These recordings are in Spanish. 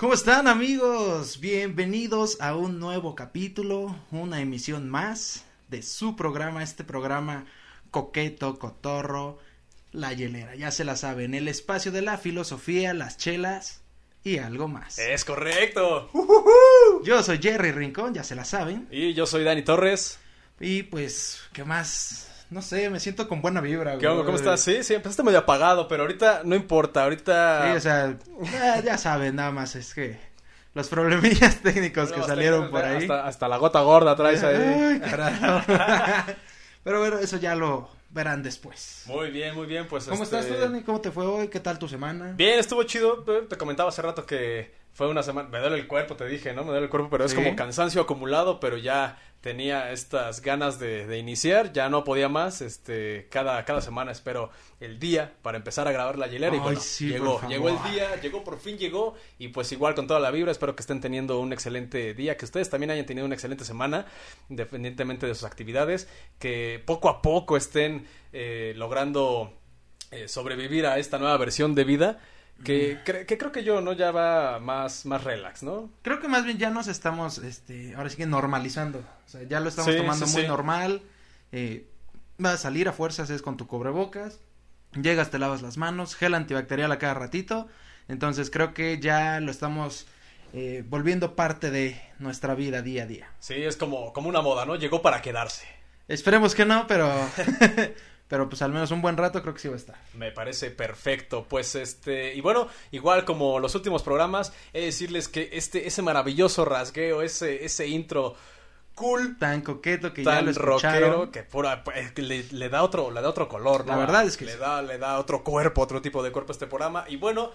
¿Cómo están amigos? Bienvenidos a un nuevo capítulo, una emisión más de su programa, este programa coqueto, cotorro, la hielera, ya se la saben, el espacio de la filosofía, las chelas y algo más. Es correcto. Yo soy Jerry Rincón, ya se la saben. Y yo soy Dani Torres. Y pues, ¿qué más? No sé, me siento con buena vibra. ¿Qué onda? ¿Cómo estás? Sí, sí, empezaste medio apagado, pero ahorita no importa, ahorita... Sí, o sea, eh, ya saben, nada más es que los problemillas técnicos que salieron por ahí. Hasta, hasta, la gota gorda traes ahí. Ay, pero bueno, eso ya lo verán después. Muy bien, muy bien, pues ¿Cómo este... estás tú, Dani? ¿Cómo te fue hoy? ¿Qué tal tu semana? Bien, estuvo chido. Te comentaba hace rato que fue una semana... Me duele el cuerpo, te dije, ¿no? Me duele el cuerpo, pero es como cansancio acumulado, pero ya tenía estas ganas de, de, iniciar, ya no podía más, este, cada, cada semana espero el día para empezar a grabar la hielera y bueno, sí, llegó, llegó el día, llegó, por fin llegó y pues igual con toda la vibra, espero que estén teniendo un excelente día, que ustedes también hayan tenido una excelente semana, independientemente de sus actividades, que poco a poco estén eh, logrando eh, sobrevivir a esta nueva versión de vida. Que, que, que, creo que yo, ¿no? Ya va más, más relax, ¿no? Creo que más bien ya nos estamos, este, ahora sí que normalizando. O sea, ya lo estamos Sí, tomando sí, muy sí. normal. Eh, vas a salir a fuerzas es con tu cubrebocas. Llegas, te lavas las manos, gel antibacterial a cada ratito. Entonces creo que ya lo estamos eh, volviendo parte de nuestra vida día a día. Sí, es como, como una moda, ¿no? Llegó para quedarse. Esperemos que no, pero... pero pues al menos un buen rato creo que sí va a estar. Me parece perfecto. Pues este, y bueno, igual como los últimos programas, he de decirles que este, ese maravilloso rasgueo, ese, ese intro cool, tan coqueto que tan ya lo rockero, que pura, pues, le, le, da otro, le da otro color, ¿no? La verdad es que le sí. da, le da otro cuerpo, otro tipo de cuerpo a este programa. Y bueno,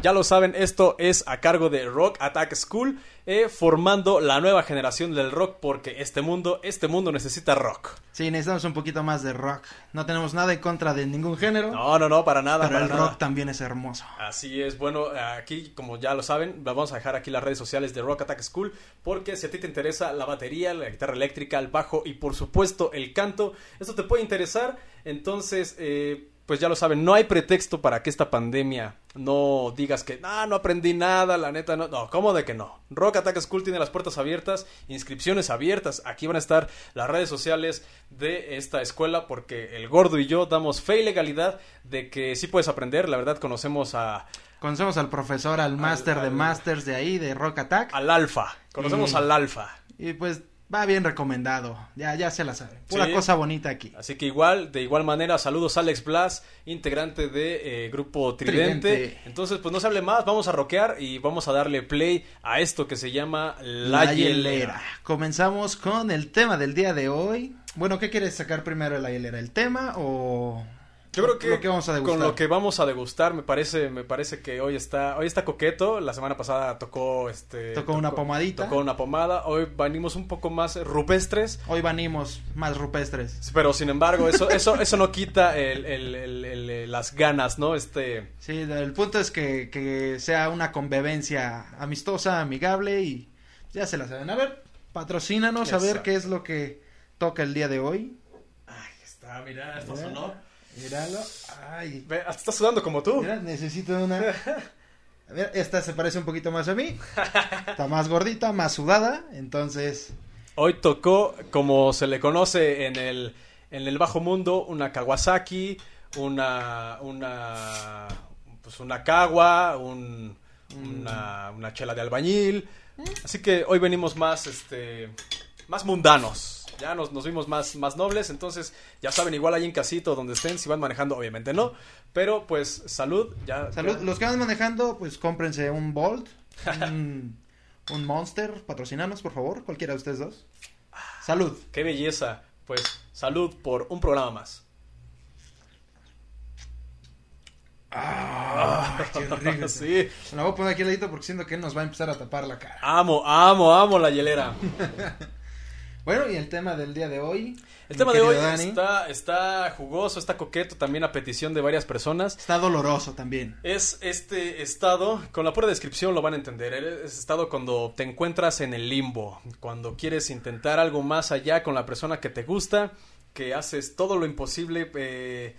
ya lo saben, esto es a cargo de Rock Attack School, eh, formando la nueva generación del rock, porque este mundo, este mundo necesita rock. Sí, necesitamos un poquito más de rock. No tenemos nada en contra de ningún género. No, no, no, para nada. pero para el nada. rock también es hermoso. Así es, bueno, aquí como ya lo saben, vamos a dejar aquí las redes sociales de Rock Attack School, porque si a ti te interesa la batería, la guitarra eléctrica, el bajo y por supuesto el canto, esto te puede interesar, entonces... Eh, pues ya lo saben, no hay pretexto para que esta pandemia no digas que ah, no aprendí nada, la neta no. No, ¿cómo de que no? Rock Attack School tiene las puertas abiertas, inscripciones abiertas. Aquí van a estar las redes sociales de esta escuela porque el gordo y yo damos fe y legalidad de que sí puedes aprender. La verdad, conocemos a. Conocemos al profesor, al máster de masters de ahí, de Rock Attack. al Alfa. Conocemos Y- al Alfa. Y pues va bien recomendado. Ya, ya se la sabe. Pura Sí. cosa bonita aquí. Así que igual, de igual manera, saludos a Alex Blas, integrante de eh, Grupo Tridente. Tridente. Entonces, pues no se hable más, vamos a rockear y vamos a darle play a esto que se llama La, Hielera. Comenzamos con el tema del día de hoy. Bueno, ¿qué quieres sacar primero de la hielera? ¿El tema o Yo creo que, lo que vamos a degustar? con lo que vamos a degustar me parece me parece que hoy está hoy está coqueto. La semana pasada tocó este Tocó una pomadita. Tocó una pomada. Hoy venimos un poco más rupestres. Hoy venimos más rupestres. Pero sin embargo, eso, eso, eso no quita el- el- el- el- el- las ganas, ¿no? Este. Sí, el punto es que, que sea una convivencia amistosa, amigable y ya se la saben. A ver, patrocínanos a ver qué es lo que toca el día de hoy. Ay, está, mira, esto sonó. Míralo. Ay. Ve, hasta estás sudando como tú. Mira, necesito una. A ver, esta se parece un poquito más a mí. Está más gordita, más sudada. Entonces, Hoy tocó, como se le conoce en el, en el bajo mundo, una Kawasaki, una, una, pues una Kawa, un, una, una chela de albañil. Así que hoy venimos más, este, más mundanos. Ya nos, nos vimos más, más nobles, entonces ya saben, igual ahí en casito donde estén, si van manejando, obviamente no. Pero pues salud, ya. salud. ya- Los que van manejando, pues cómprense un Bolt, un, un Monster. Patrocinanos, por favor, cualquiera de ustedes dos. Salud. Qué belleza. Pues salud por un programa más. Ah, qué. Sí. La voy a poner aquí al ladito porque siento que nos va a empezar a tapar la cara. Amo, amo, amo la hielera. Bueno, y el tema del día de hoy. El tema de hoy Dani, está, está jugoso, está coqueto, también a petición de varias personas. está doloroso también. Es este estado, con la pura descripción lo van a entender, es estado cuando te encuentras en el limbo, cuando quieres intentar algo más allá con la persona que te gusta, que haces todo lo imposible eh,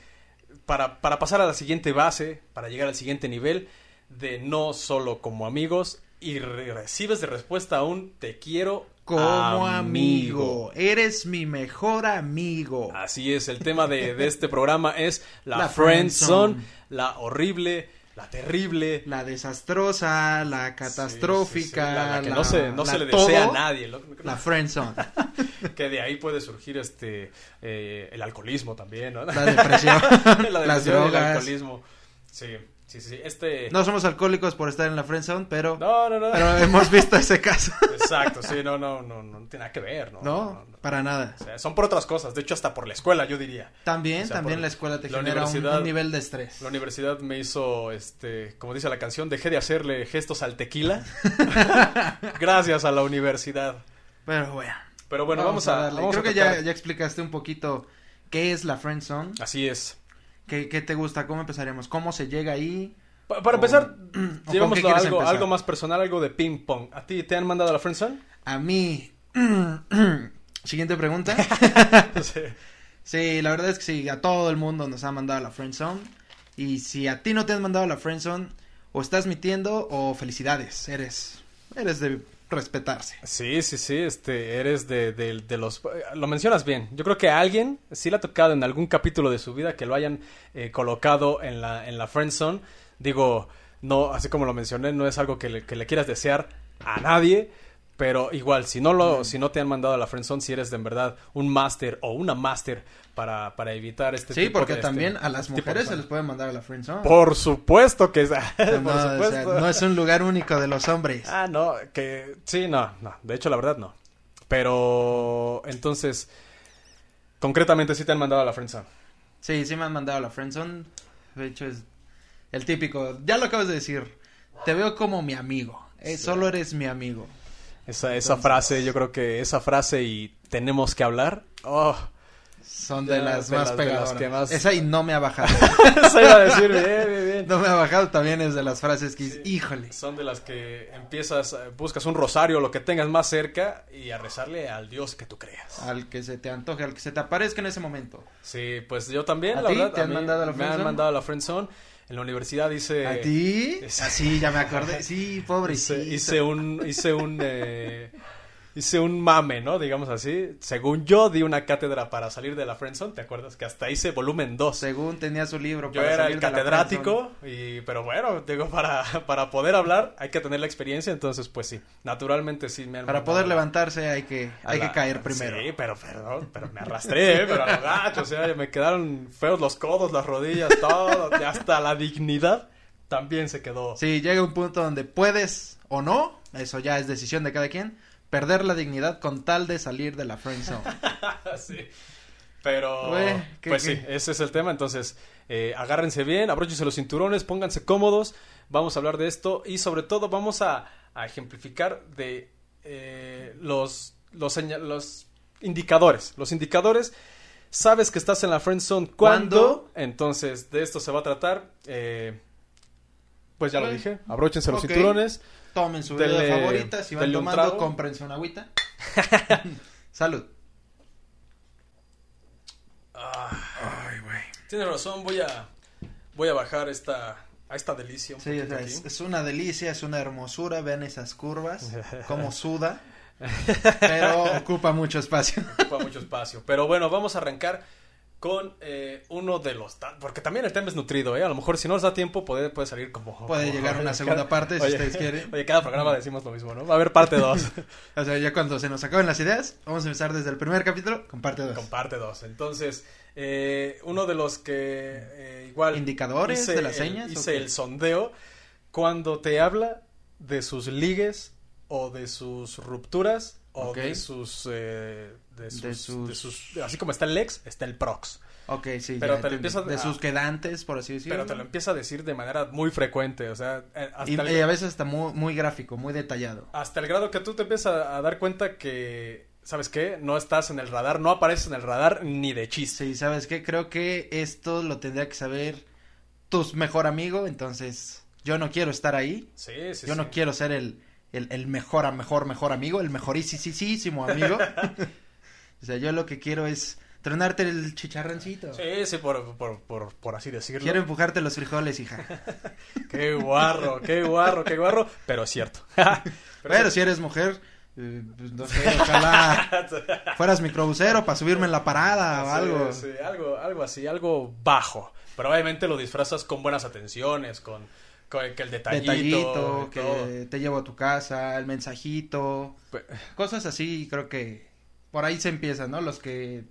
para, para pasar a la siguiente base, para llegar al siguiente nivel, de no solo como amigos, y re- recibes de respuesta un te quiero Como amigo. Eres mi mejor amigo. Así es, el tema de, de este programa es la, La friend zone, friendzone. la horrible, la terrible, La desastrosa, la catastrófica, Sí, sí, sí, la, la que la- no se, no se le todo, desea a nadie. lo- La friendzone, que de ahí puede surgir este eh, el alcoholismo también, ¿no? la depresión, La las depresión el alcoholismo. Sí, sí, sí. Este. No somos alcohólicos por estar en la friendzone, pero, no, no. no. pero hemos visto ese caso. Exacto, sí, no, no, no, no tiene nada que ver, ¿no? No, para nada. O sea, son por otras cosas, de hecho hasta por la escuela, yo diría. También, O sea, también por la escuela te la genera un, nivel de estrés. La universidad me hizo, este, como dice la canción, dejé de hacerle gestos al tequila. Gracias a la universidad. Pero bueno. Pero bueno, vamos, a, darle. vamos Creo a que ya, ya explicaste un poquito qué es la friendzone, Así es. Qué, qué te gusta, cómo empezaríamos, cómo se llega ahí. Pa- para O- empezar, ¿o llevémoslo a algo, empezar? algo más personal, algo de ping pong. ¿A ti te han mandado a la friendzone? A mí. Siguiente pregunta. Sí. Sí, la verdad es que sí, a todo el mundo nos ha mandado a la friendzone. Y si a ti no te han mandado a la friendzone, o estás mintiendo o felicidades, eres eres de respetarse. Sí, sí, sí, este, eres de, los... Lo mencionas bien. Yo creo que a alguien sí le ha tocado en algún capítulo de su vida que lo hayan eh, colocado en la, en la friend zone. Digo, no, así como lo mencioné, no es algo que le, que le quieras desear a nadie. Pero igual, si no lo, si no te han mandado a la friendzone, si eres de en verdad un máster o una máster para, para evitar este Sí, tipo porque de- este también a las tipo de mujeres se les puede mandar a la friendzone. Por supuesto que no, por o sea, supuesto. no es un lugar único de los hombres. Ah, no, que sí, no, no, de hecho la verdad no. Pero entonces, concretamente sí te han mandado a la friendzone. Sí, sí me han mandado a la friendzone. De hecho es el típico, ya lo acabas de decir. Te veo como mi amigo. Eh, Sí. Solo eres mi amigo. Esa, esa Entonces- frase, yo creo que esa frase y tenemos que hablar. Oh, Son de Ya, las de más las- de las pegadoras. que más- Esa y no me ha bajado. eso iba a decir bien, bien, bien. no me ha bajado también es de las frases que, Sí. híjole. Son de las que empiezas, eh, buscas un rosario, lo que tengas más cerca y a rezarle al Dios que tú creas. Al que se te antoje, al que se te aparezca en ese momento. Sí, pues yo también, ¿A la ti? verdad. ¿Te han mí mandado a la Me han mandado a la friendzone. En la universidad hice... ¿A ti? Así, ya me acordé. Sí, pobrecito. Hice, hice un, hice un, eh, hice un mame, ¿no? Digamos así. Según yo di una cátedra para salir de la friendzone, ¿te acuerdas? Que hasta hice volumen 2. Según tenía su libro. Yo para era salir el catedrático, y, pero bueno, digo, para, para poder hablar hay que tener la experiencia, entonces pues sí, naturalmente sí me Para poder la- levantarse hay que, hay la- que caer primero. Sí, pero perdón, pero me arrastré, ¿eh? pero a lo gacho, o sea, me quedaron feos los codos, las rodillas, todo, hasta la dignidad también se quedó. Sí, llega un punto donde puedes o no, eso ya es decisión de cada quien, perder la dignidad con tal de salir de la friend zone. sí. Pero, Güey, ¿qué- pues qué? sí, ese es el tema. Entonces, eh, agárrense bien, abróchense los cinturones, pónganse cómodos. Vamos a hablar de esto y, sobre todo, vamos a, a ejemplificar de eh, los, los, indicadores. Los indicadores. Sabes que estás en la friend zone cuando. Entonces, de esto se va a tratar. eh, pues ya lo dije. Abróchense los cinturones. Tomen su Dele- bebida favorita, si van tomando, cómprense una agüita. Salud. Ay, güey. Tienes razón, voy a, voy a bajar esta, a esta delicia. Un Sí, o poquito sea, aquí. es, es una delicia, es una hermosura, vean esas curvas, cómo suda, pero ocupa mucho espacio. ocupa mucho espacio. Pero bueno, vamos a arrancar con eh, uno de los... Porque también el tema es nutrido, ¿eh? A lo mejor si no nos da tiempo puede, puede salir como... Puede como- llegar una segunda parte, si Oye, ustedes quieren. Oye, cada programa decimos lo mismo, ¿no? Va a haber parte 2. O sea, ya cuando se nos acaben las ideas, vamos a empezar desde el primer capítulo con parte 2. con parte 2. Entonces, eh, uno de los que eh, igual... ¿Indicadores de las el- señas? o Hice el sondeo cuando te habla de sus ligues o de sus rupturas o Ok. de sus... eh, de sus, De sus- de sus- Así como está el Lex, está el Prox. Ok, sí, Pero ya te lo empieza De a- sus quedantes, por así decirlo. Pero te lo empieza a decir de manera muy frecuente, o sea, eh, hasta, Y, el, y a veces está muy, muy gráfico, muy detallado. hasta el grado que tú te empiezas a, a dar cuenta que, ¿sabes qué? No estás en el radar, no apareces en el radar ni de chiste. Sí, ¿sabes qué? Creo que esto lo tendría que saber tu mejor amigo, entonces yo no quiero estar ahí. Sí, sí, yo sí. no quiero ser el, el, el mejor, mejor, mejor amigo, el mejorísimo amigo. o sea, yo lo que quiero es tronarte el chicharroncito. Sí, sí, por, por, por, por así decirlo. Quiero empujarte los frijoles, hija. qué guarro, qué guarro, qué guarro, pero es cierto. pero, si eres mujer, eh, pues, no sé, ojalá fueras microbusero para subirme en la parada o algo. Sí, algo, algo así, algo bajo. Pero obviamente lo disfrazas con buenas atenciones, con, con que el detallito. que te llevo a tu casa, el mensajito. cosas así, creo que por ahí se empieza, ¿no? Los que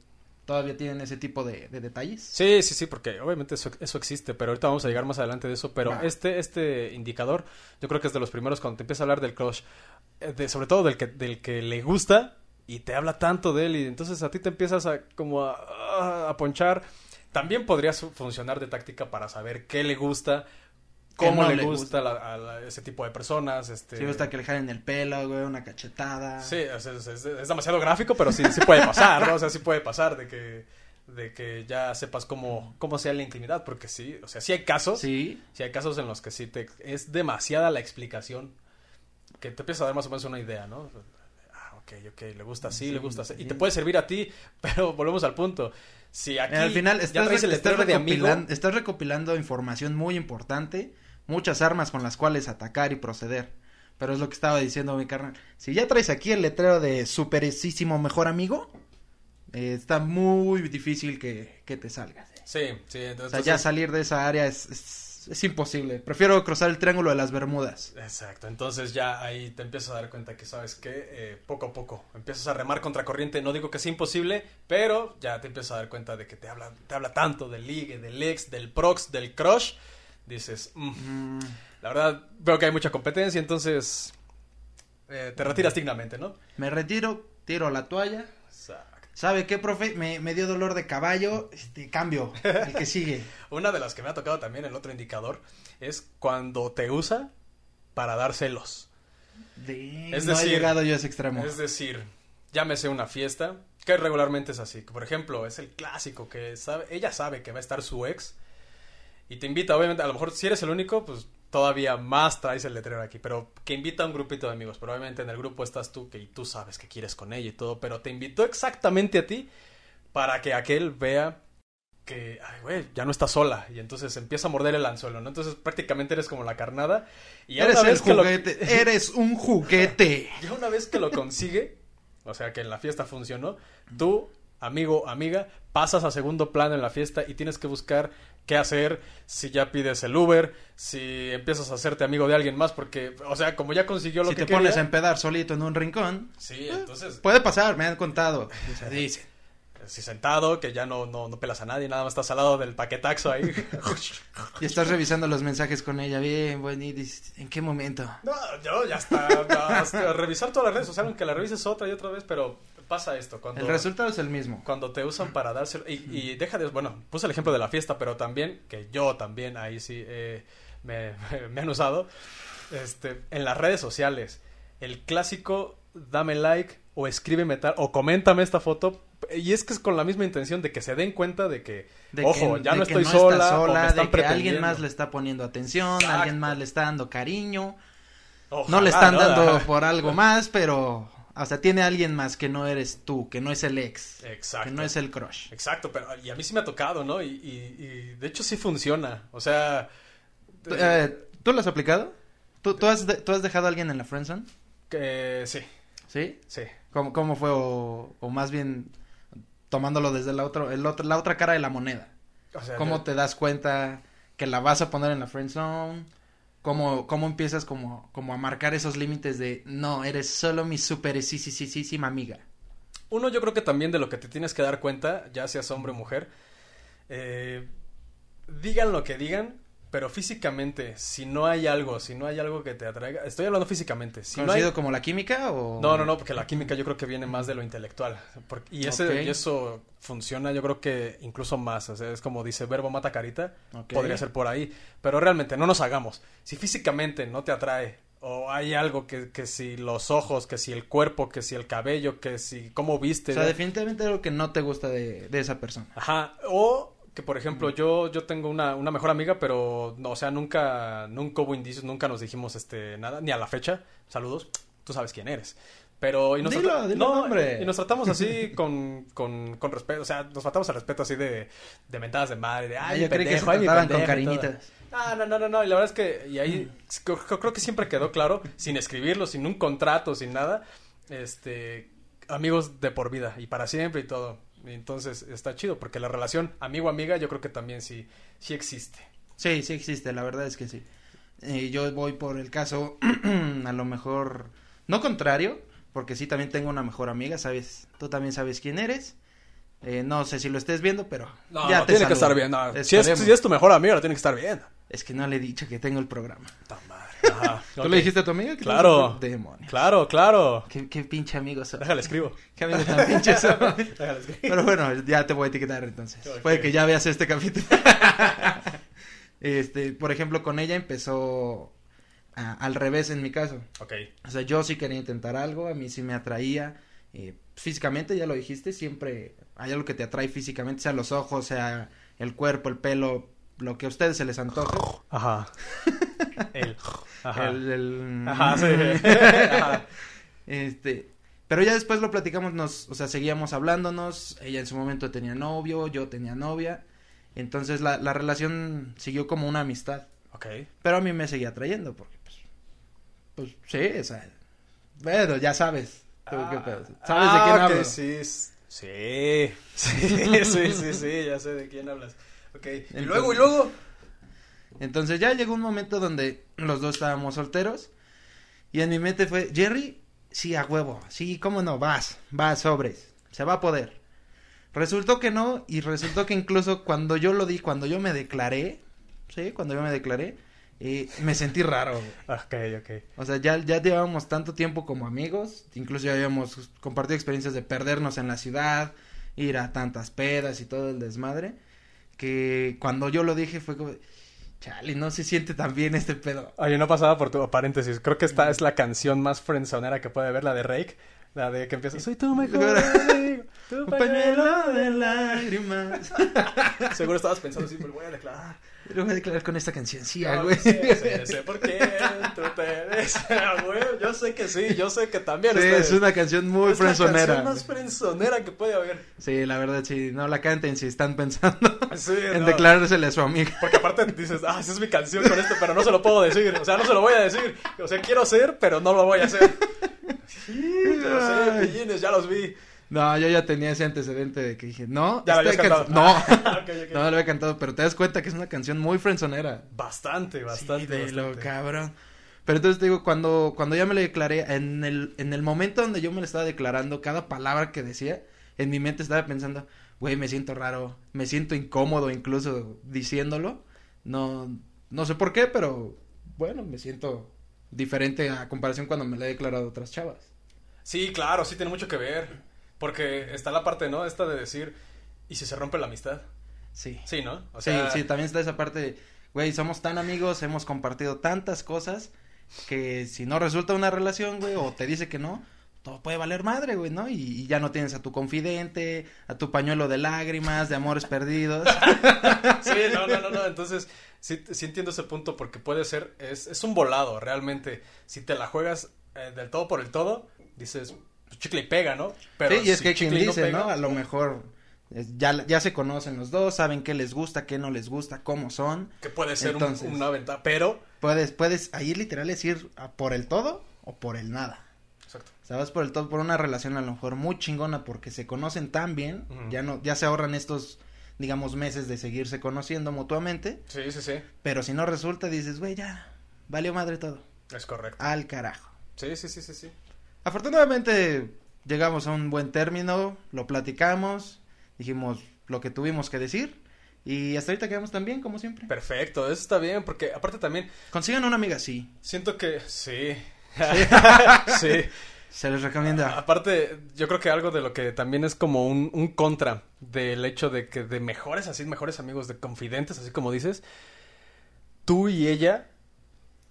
todavía tienen ese tipo de, detalles. Sí, sí, sí, porque obviamente eso, eso, existe, pero ahorita vamos a llegar más adelante de eso, pero este, este indicador, yo creo que es de los primeros cuando te empieza a hablar del crush, eh, de, sobre todo del que, del que le gusta y te habla tanto de él y entonces a ti te empiezas a como a, a ponchar. También podría funcionar de táctica para saber qué le gusta, cómo le, gusta, A, ese tipo de personas. Este... Sí, gusta que le jalen el pelo, güey, una cachetada. Sí, es, es, demasiado gráfico, pero sí, sí puede pasar, ¿no? O sea, sí puede pasar de que, de que ya sepas cómo, cómo sea la intimidad, porque sí, o sea, sí hay casos. Sí. Sí hay casos en los que sí te, es demasiada la explicación que te empieza a dar más o menos una idea, ¿no? Ah, ok, ok, le gusta así, le gusta así. Y te puede servir a ti, pero volvemos al punto. Si aquí al final estás, recopilando, estás recopilando información muy importante muchas armas con las cuales atacar y proceder. Pero es lo que estaba diciendo mi carnal. Si ya traes aquí el letrero de superesísimo mejor amigo, eh, está muy difícil que, te salgas. Sí, sí. Entonces, o sea, ya salir de esa área es, es, imposible. Prefiero cruzar el triángulo de las Bermudas. Exacto. Entonces ya ahí te empiezas a dar cuenta que, ¿sabes que eh, poco a poco empiezas a remar contra corriente. No digo que sea imposible, pero ya te empiezas a dar cuenta de que te habla, te habla tanto del ligue, del ex, del prox, del crush dices, mm, la verdad veo que hay mucha competencia, entonces eh, te retiras dignamente, ¿no? Me retiro, tiro la toalla. ¿Sabe qué, profe? Me, me, dio dolor de caballo, este, cambio, el que sigue. Una de las que me ha tocado también, el otro indicador, es cuando te usa para dar celos. es decir, he llegado yo a ese extremo. Es decir, llámese una fiesta, que regularmente es así. Por ejemplo, es el clásico que sabe, ella sabe que va a estar su ex y te invita, obviamente, a lo mejor si eres el único, pues todavía más traes el letrero aquí, pero que invita a un grupito de amigos, probablemente en el grupo estás tú, que tú sabes que quieres con ella y todo, pero te invitó exactamente a ti para que aquel vea que, ay, güey, ya no está sola. Y entonces empieza a morder el anzuelo, ¿no? Entonces prácticamente eres como la carnada. Y eres una vez juguete, eres un juguete. ya una vez que lo consigue, o sea, que en la fiesta funcionó, tú, amigo, amiga, pasas a segundo plano en la fiesta y tienes que buscar qué hacer, si ya pides el Uber, si empiezas a hacerte amigo de alguien más, porque, o sea, como ya consiguió lo que. Si te pones a empedar solito en un rincón. Sí, entonces. Puede pasar, me han contado. Se dice. Si sentado, que ya no, no, no pelas a nadie, nada más estás al lado del paquetaxo ahí. y estás revisando los mensajes con ella, bien, bueno, y dices, ¿en qué momento? No, yo ya está, revisar todas las redes sociales, aunque la revises otra y otra vez, pero pasa esto. Cuando, el resultado es el mismo. Cuando te usan para dárselo. Y, deja de. Bueno, puse el ejemplo de la fiesta, pero también, que yo también ahí sí eh, me, han usado. Este, en las redes sociales. El clásico dame like o escríbeme tal o coméntame esta foto. Y es que es con la misma intención de que se den cuenta de que, ojo, ya no estoy sola, de que alguien más le está poniendo atención, alguien más le está dando cariño. no le están dando por algo más, pero o sea, tiene alguien más que no eres tú, que no es el ex. Exacto. Que no es el crush. Exacto, pero y a mí sí me ha tocado, ¿no? Y, y, de hecho sí funciona. O sea... Eh, ¿Tú lo has aplicado? ¿Tú, tú, has ¿Tú has dejado a alguien en la friendzone? Que sí. ¿Sí? Sí. ¿Cómo, cómo fue? O, o más bien tomándolo desde la, otro, el otro, la otra cara de la moneda. O sea, ¿Cómo te das cuenta que la vas a poner en la friendzone? cómo, cómo empiezas como, como a marcar esos límites de no, eres solo mi super sí, sí, sí, sí, sí, amiga. Uno, yo creo que también de lo que te tienes que dar cuenta, ya seas hombre o mujer, eh, digan lo que digan, pero físicamente, si no hay algo, si no hay algo que te atraiga, estoy hablando físicamente. Si ¿Conocido no como la química o...? No, no, no, porque la química yo creo que viene más de lo intelectual. y, ese, y eso funciona yo creo que incluso más. O sea, es como dice verbo mata carita, podría ser por ahí. Pero realmente, no nos hagamos. Si físicamente no te atrae o hay algo que, que si los ojos, que si el cuerpo, que si el cabello, que si cómo viste. O sea, definitivamente algo que no te gusta de, de esa persona. Ajá. O que por ejemplo yo yo tengo una, una mejor amiga pero no, o sea nunca nunca hubo indicios nunca nos dijimos este nada ni a la fecha saludos tú sabes quién eres Pero, y nos, Dilo, trata- dilo, no, hombre. y nos tratamos así con, con, con respeto, o sea, nos faltamos al respeto así de, de mentadas de madre, de, ay, Ah, yo que pendejo, se ay, mi con cariñitas. No, no, no, no, no, y la verdad es que, y ahí, creo, creo que siempre quedó claro, sin escribirlo, sin un contrato, sin nada, este, amigos de por vida, y para siempre y todo. Entonces, está chido, porque la relación amigo-amiga yo creo que también sí, sí existe. Sí, sí existe, la verdad es que sí. Eh, yo voy por el caso, a lo mejor, no contrario, porque sí también tengo una mejor amiga, sabes, tú también sabes quién eres. Eh, no sé si lo estés viendo, pero No, ya no, te tiene que estar bien, no, si, es, Esperemos. si es tu mejor amigo, lo tiene que estar bien. Es que no le he dicho que tengo el programa. Ajá. ¿Tú Ok. le dijiste a tu amiga? que Claro. Demonios. Claro, claro. Qué, qué pinche amigo son. Déjale escribo. Qué amigos tan pinches son. Déjale escribo. Pero bueno, ya te voy a etiquetar entonces. Puede que ya veas este capítulo. este, por ejemplo, con ella empezó a- al revés en mi caso. Ok. O sea, yo sí quería intentar algo, a mí sí me atraía. eh, físicamente, ya lo dijiste, siempre hay algo que te atrae físicamente, sea los ojos, sea el cuerpo, el pelo, lo que a ustedes se les antoje. Ajá. El. Ajá. El, el- Ajá, sí. Ajá. Este, pero ya después lo platicamos, nos, o sea, seguíamos hablándonos, ella en su momento tenía novio, yo tenía novia, entonces la, la relación siguió como una amistad, Ok. pero a mí me seguía atrayendo, porque pues, pues sí, o sea, bueno, ya sabes, qué pedo, sabes de Ah, quién hablo. Sí, sí, sí, sí, sí, sí, ya sé de quién hablas. Ok, y luego, y luego. Entonces ya llegó un momento donde los dos estábamos solteros y en mi mente fue, Jerry, sí, a huevo, sí, cómo no, vas, vas, sobres, se va a poder. Resultó que no y resultó que incluso cuando yo lo di, cuando yo me declaré, sí, cuando yo me declaré, eh, me sentí raro. Ok, ok. O sea, ya, ya llevábamos tanto tiempo como amigos, incluso ya habíamos compartido experiencias de perdernos en la ciudad, ir a tantas pedas y todo el desmadre, que cuando yo lo dije fue como, chale, no se siente tan bien este pedo. Oye, no pasaba por tu paréntesis. Creo que esta es la canción más frenzonera que puede haber, la de Rake. La de que empieza. Soy tu mejor amigo, tu pañuelo de lágrimas. Seguro estabas pensando así, me lo voy a declarar. Lo voy a declarar con esta canción, sí, No, güey. sé, sé, sé por qué tú te ves, ah, güey. Yo sé que sí, yo sé que también. Sí, ustedes- es una canción muy Es la canción más frenzonera que puede haber. Sí, la verdad, sí, no la canten si están pensando Sí, en no. declarársele a su amiga. Porque aparte dices, ah, esa es mi canción con esto, pero no se lo puedo decir. O sea, no se lo voy a decir. O sea, quiero hacer, pero no lo voy a hacer. Sí, yo sé, pillines, ya los vi. No, yo ya tenía ese antecedente de que dije, no, Ya lo habías can- cantado. No, no lo había cantado, pero te das cuenta que es una canción muy frenzonera. Bastante, bastante. Sí, de lo cabrón. Pero entonces te digo, cuando, cuando ya me le declaré, en el, en el momento donde yo me le estaba declarando, cada palabra que decía, en mi mente estaba pensando, güey, me siento raro, me siento incómodo incluso diciéndolo. No, no sé por qué, pero bueno, me siento diferente a comparación cuando me le he declarado a otras chavas. Sí, claro, sí tiene mucho que ver. Porque está la parte, ¿no? Esta de decir, ¿y si se rompe la amistad? Sí. Sí, ¿no? O sí, sea, sí, también está esa parte, de, güey, somos tan amigos, hemos compartido tantas cosas que si no resulta una relación, güey, o te dice que no, todo puede valer madre, güey, ¿no? Y, y ya no tienes a tu confidente, a tu pañuelo de lágrimas, de amores perdidos. Sí, no, no, no, no. Entonces, sí, sí entiendo ese punto porque puede ser, es, es un volado realmente. Si te la juegas eh, del todo por el todo, dices, pues, chicle y pega, ¿no? Pero sí, y es si que quien dice, pega, ¿no? A lo mejor eh, ya, ya se conocen los dos, saben qué les gusta, qué no les gusta, cómo son. Que puede ser un- una ventaja, pero... Puedes, puedes, ahí literal es ir a por el todo o por el nada. Exacto. O sea, vas por el todo, por una relación a lo mejor muy chingona porque se conocen tan bien, ya no, ya se ahorran estos, digamos, meses de seguirse conociendo mutuamente, Sí, sí, sí. pero si no resulta, dices, güey, ya, valió madre todo, Es correcto. al carajo. Sí, sí, sí, sí, sí. Afortunadamente, llegamos a un buen término, lo platicamos, dijimos lo que tuvimos que decir, y hasta ahorita quedamos tan bien como siempre. Perfecto, eso está bien, porque aparte también Consigan una amiga, sí, siento que... Sí. sí. se les recomienda. Aparte, yo creo que algo de lo que también es como un, un contra del hecho de que de mejores, así, mejores amigos, de confidentes, así como dices, tú y ella,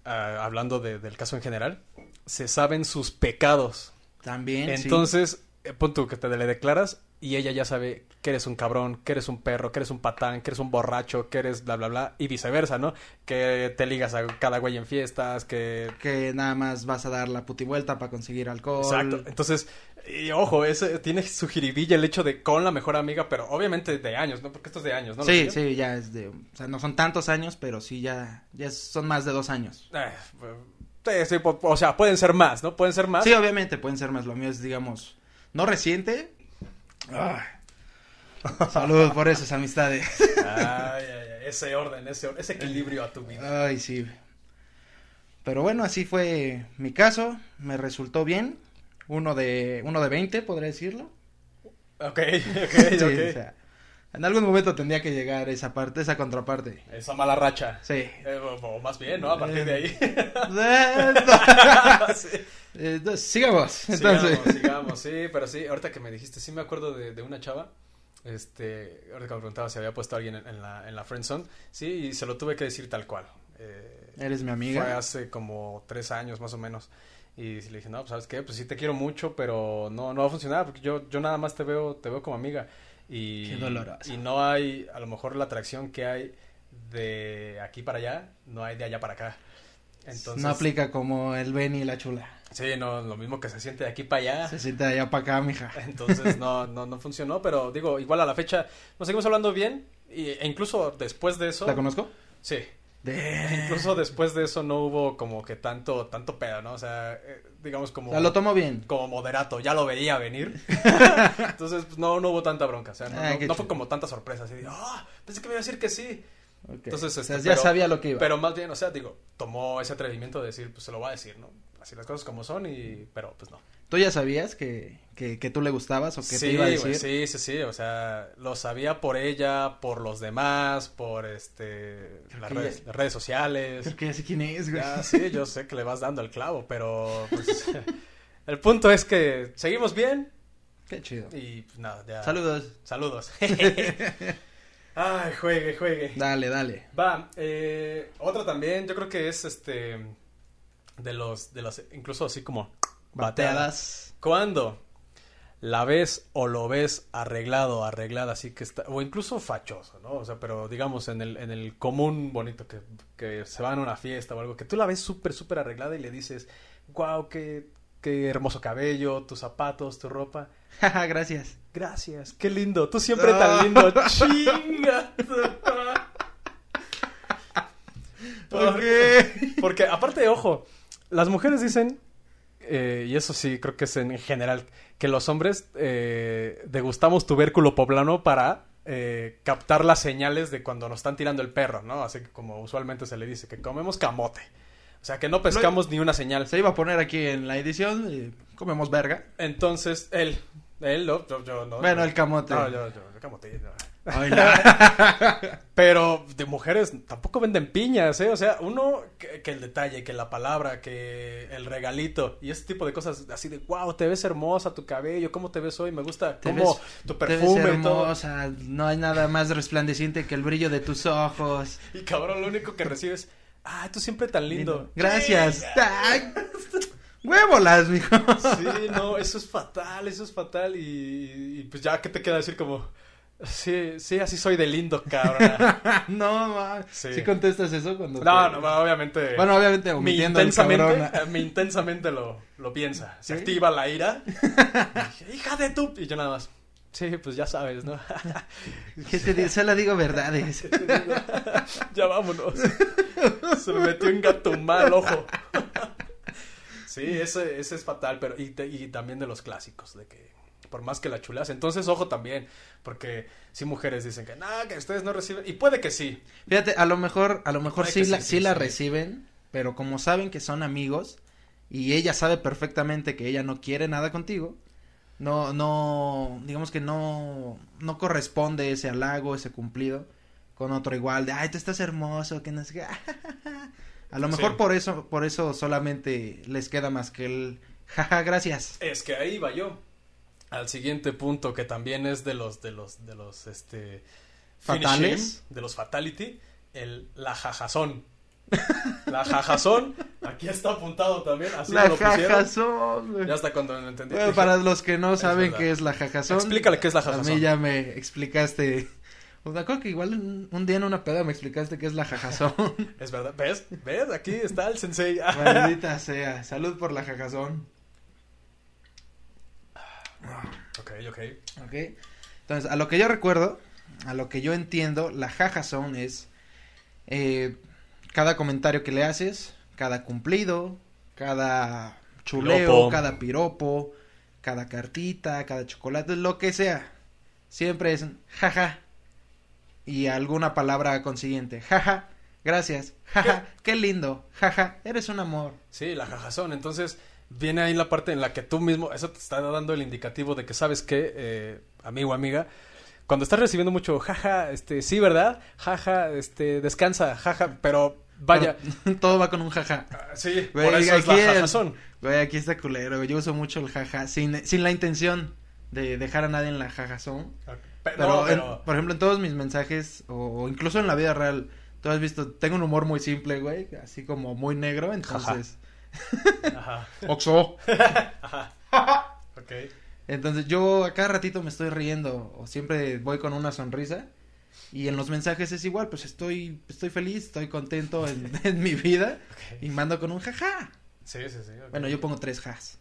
ah, hablando de- del caso en general, se saben sus pecados. También, sí. Entonces, eh, pon tú que te le declaras y ella ya sabe que eres un cabrón, que eres un perro, que eres un patán, que eres un borracho, que eres bla, bla, bla, y viceversa, ¿no? Que te ligas a cada güey en fiestas, que... Que nada más vas a dar la putivuelta para conseguir alcohol. Exacto. Entonces, y ojo, ese, tiene su jiribilla el hecho de con la mejor amiga, pero obviamente de años, ¿no? Porque esto es de años, ¿no? Sí, sí, ya es de... O sea, no son tantos años, pero sí ya, ya son más de dos años. Eh, sí, sí, o sea, pueden ser más, ¿no? Pueden ser más. Sí, obviamente pueden ser más. Lo mío es, digamos, no reciente, Saludos por esas amistades. Ay, ay, ay, ese orden, ese, ese equilibrio a tu vida. Ay, sí. Pero bueno, así fue mi caso. Me resultó bien. Uno de, uno de 20, podría decirlo. Ok, ok, sí, O sea, en algún momento tendría que llegar esa parte, esa contraparte. Esa mala racha. Sí. Eh, o, más bien, ¿no? A partir de ahí. sí. Eh, sigamos, entonces. Sigamos, sigamos, sí, pero sí, ahorita que me dijiste, sí me acuerdo de, de una chava, este, ahorita que me preguntaba si había puesto a alguien en, la, en la friendzone, sí, y se lo tuve que decir tal cual. Eh, Eres mi amiga. Fue hace como tres años más o menos. Y le dije, no, pues sabes qué, pues sí te quiero mucho, pero no, no va a funcionar porque yo, yo nada más te veo, te veo como amiga. Y, Qué doloroso. Y no hay, a lo mejor la atracción que hay de aquí para allá, no hay de allá para acá. Entonces, no aplica como el Ben y la chula. Sí, no, lo mismo que se siente de aquí para allá. Se siente de allá para acá, mija. Entonces no, no, no funcionó, pero digo, igual a la fecha nos seguimos hablando bien e incluso después de eso. ¿La conozco? Sí. Incluso después de eso no hubo como que tanto, tanto pedo, ¿no? O sea, eh, digamos como... O lo tomo bien. Como moderato, ya lo veía venir. Entonces, pues, no, no hubo tanta bronca, o sea, no, ah, no, fue como tanta sorpresa, así de, ah, pensé que me iba a decir que sí. Entonces, este, ya sabía lo que iba. Pero más bien, o sea, digo, tomó ese atrevimiento de decir, pues se lo va a decir, ¿no? Así las cosas como son y, pero pues no. ¿Tú ya sabías que, que, tú le gustabas o que te iba a decir? sí, sí, sí, o sea, lo sabía por ella, por los demás, por este, las redes, redes, sociales. Creo que ya sé quién es, güey. sí, yo sé que le vas dando el clavo, pero pues, el punto es que seguimos bien. Qué chido. Y pues nada, ya. Saludos. Saludos. Ay, juegue, juegue. Dale, dale. Va, eh, otra también, yo creo que es este de los, de las, incluso así como bateadas. Cuando la ves o lo ves arreglado, arreglada, así que está, o incluso fachoso, ¿no? O sea, pero digamos en el, en el común bonito que, que se van a una fiesta o algo, que tú la ves súper, súper arreglada y le dices, wow, qué, qué hermoso cabello, tus zapatos, tu ropa. Gracias. Gracias, qué lindo, tú siempre tan lindo, chinga. ¿Por qué? Porque aparte, ojo, las mujeres dicen, eh, y eso sí creo que es en general, que los hombres eh, degustamos tubérculo poblano para eh, captar las señales de cuando nos están tirando el perro, ¿no? Así que como usualmente se le dice, que comemos camote. O sea, que no pescamos ni una señal. Se iba a poner aquí en la edición, y comemos verga. Entonces, él, él, no, yo, no. Bueno, el camote. No, yo, yo, el camote. Pero de mujeres tampoco venden piñas, ¿eh? O sea, uno, que, el detalle, que la palabra, que el regalito y ese tipo de cosas así de, wow, te ves hermosa, tu cabello, ¿cómo te ves hoy? Me gusta cómo tu perfume. hermosa, no hay nada más resplandeciente que el brillo de tus ojos. Y cabrón, lo único que recibes, ah, tú siempre tan lindo. Gracias. Huevolas, mijo. Sí, no, eso es fatal, eso es fatal y, y pues ya, ¿qué te queda decir como... Sí, sí, así soy de lindo, cabrón. no, ma. Sí. contestas eso cuando No, no, obviamente. Bueno, obviamente mi intensamente, mi intensamente lo, lo piensa. Se activa la ira. Hija de tu... Y yo nada más. Sí, pues ya sabes, ¿no? ¿Qué te digo? Solo digo verdades. ya vámonos. Se me metió un gato mal, ojo. sí, ese, ese es fatal, pero y, y también de los clásicos, de que por más que la chulas. Entonces, ojo también, porque si mujeres dicen que nada, que ustedes no reciben, y puede que sí. Fíjate, a lo mejor, a lo mejor sí, la, sí, la reciben, pero como saben que son amigos y ella sabe perfectamente que ella no quiere nada contigo, no, no, digamos que no, no corresponde ese halago, ese cumplido con otro igual de, ay, tú estás hermoso, que no sé qué. A lo mejor por eso, por eso solamente les queda más que el, jaja, gracias. Es que ahí va yo al siguiente punto que también es de los de los de los este fatales de los fatality el la jajazón La jajazón. Aquí está apuntado también. Así la lo jajazón, güey. Ya hasta cuando lo entendí. Bueno, dije, para los que no saben verdad. qué es la jajazón. Explícale qué es la A jajazón. mí ya me explicaste. Pues me acuerdo que igual un, un día en una peda me explicaste qué es la jajazón. Es verdad. ¿Ves? ¿Ves? Aquí está el sensei. Maldita sea. Salud por la jajazón. Ok, ok. Ok. Entonces, a lo que yo recuerdo, a lo que yo entiendo, la jajazón es eh, cada comentario que le haces, cada cumplido, cada chuleo, Piropo. cada piropo, cada cartita, cada chocolate, lo que sea. Siempre es jaja. Y alguna palabra consiguiente. Jaja, gracias. Jaja, qué lindo. Jaja, eres un amor. Sí, la jajazón. Entonces, viene ahí la parte en la que tú mismo, eso te está dando el indicativo de que sabes que, eh, amigo, amiga, cuando estás recibiendo mucho jaja, este, sí, ¿verdad? Jaja, este, descansa, jaja, pero vaya, Pero todo va con un jaja. ah, sí, Güey, por eso es la aquí el- jajazón. Güey, aquí está culero, güey. Yo uso mucho el jaja sin, sin la intención de dejar a nadie en la jajazón. Pero, Pero, en- por ejemplo, en todos mis mensajes, o, o incluso en la vida real, tú has visto, tengo un humor muy simple, güey, así como muy negro, entonces... ajá, Oxo. ajá, ok. Entonces yo a cada ratito me estoy riendo, o siempre voy con una sonrisa. Y en los mensajes es igual, pues estoy, estoy feliz, estoy contento en, en mi vida. Y mando con un jaja. Sí, sí, sí. Bueno, yo pongo tres jas.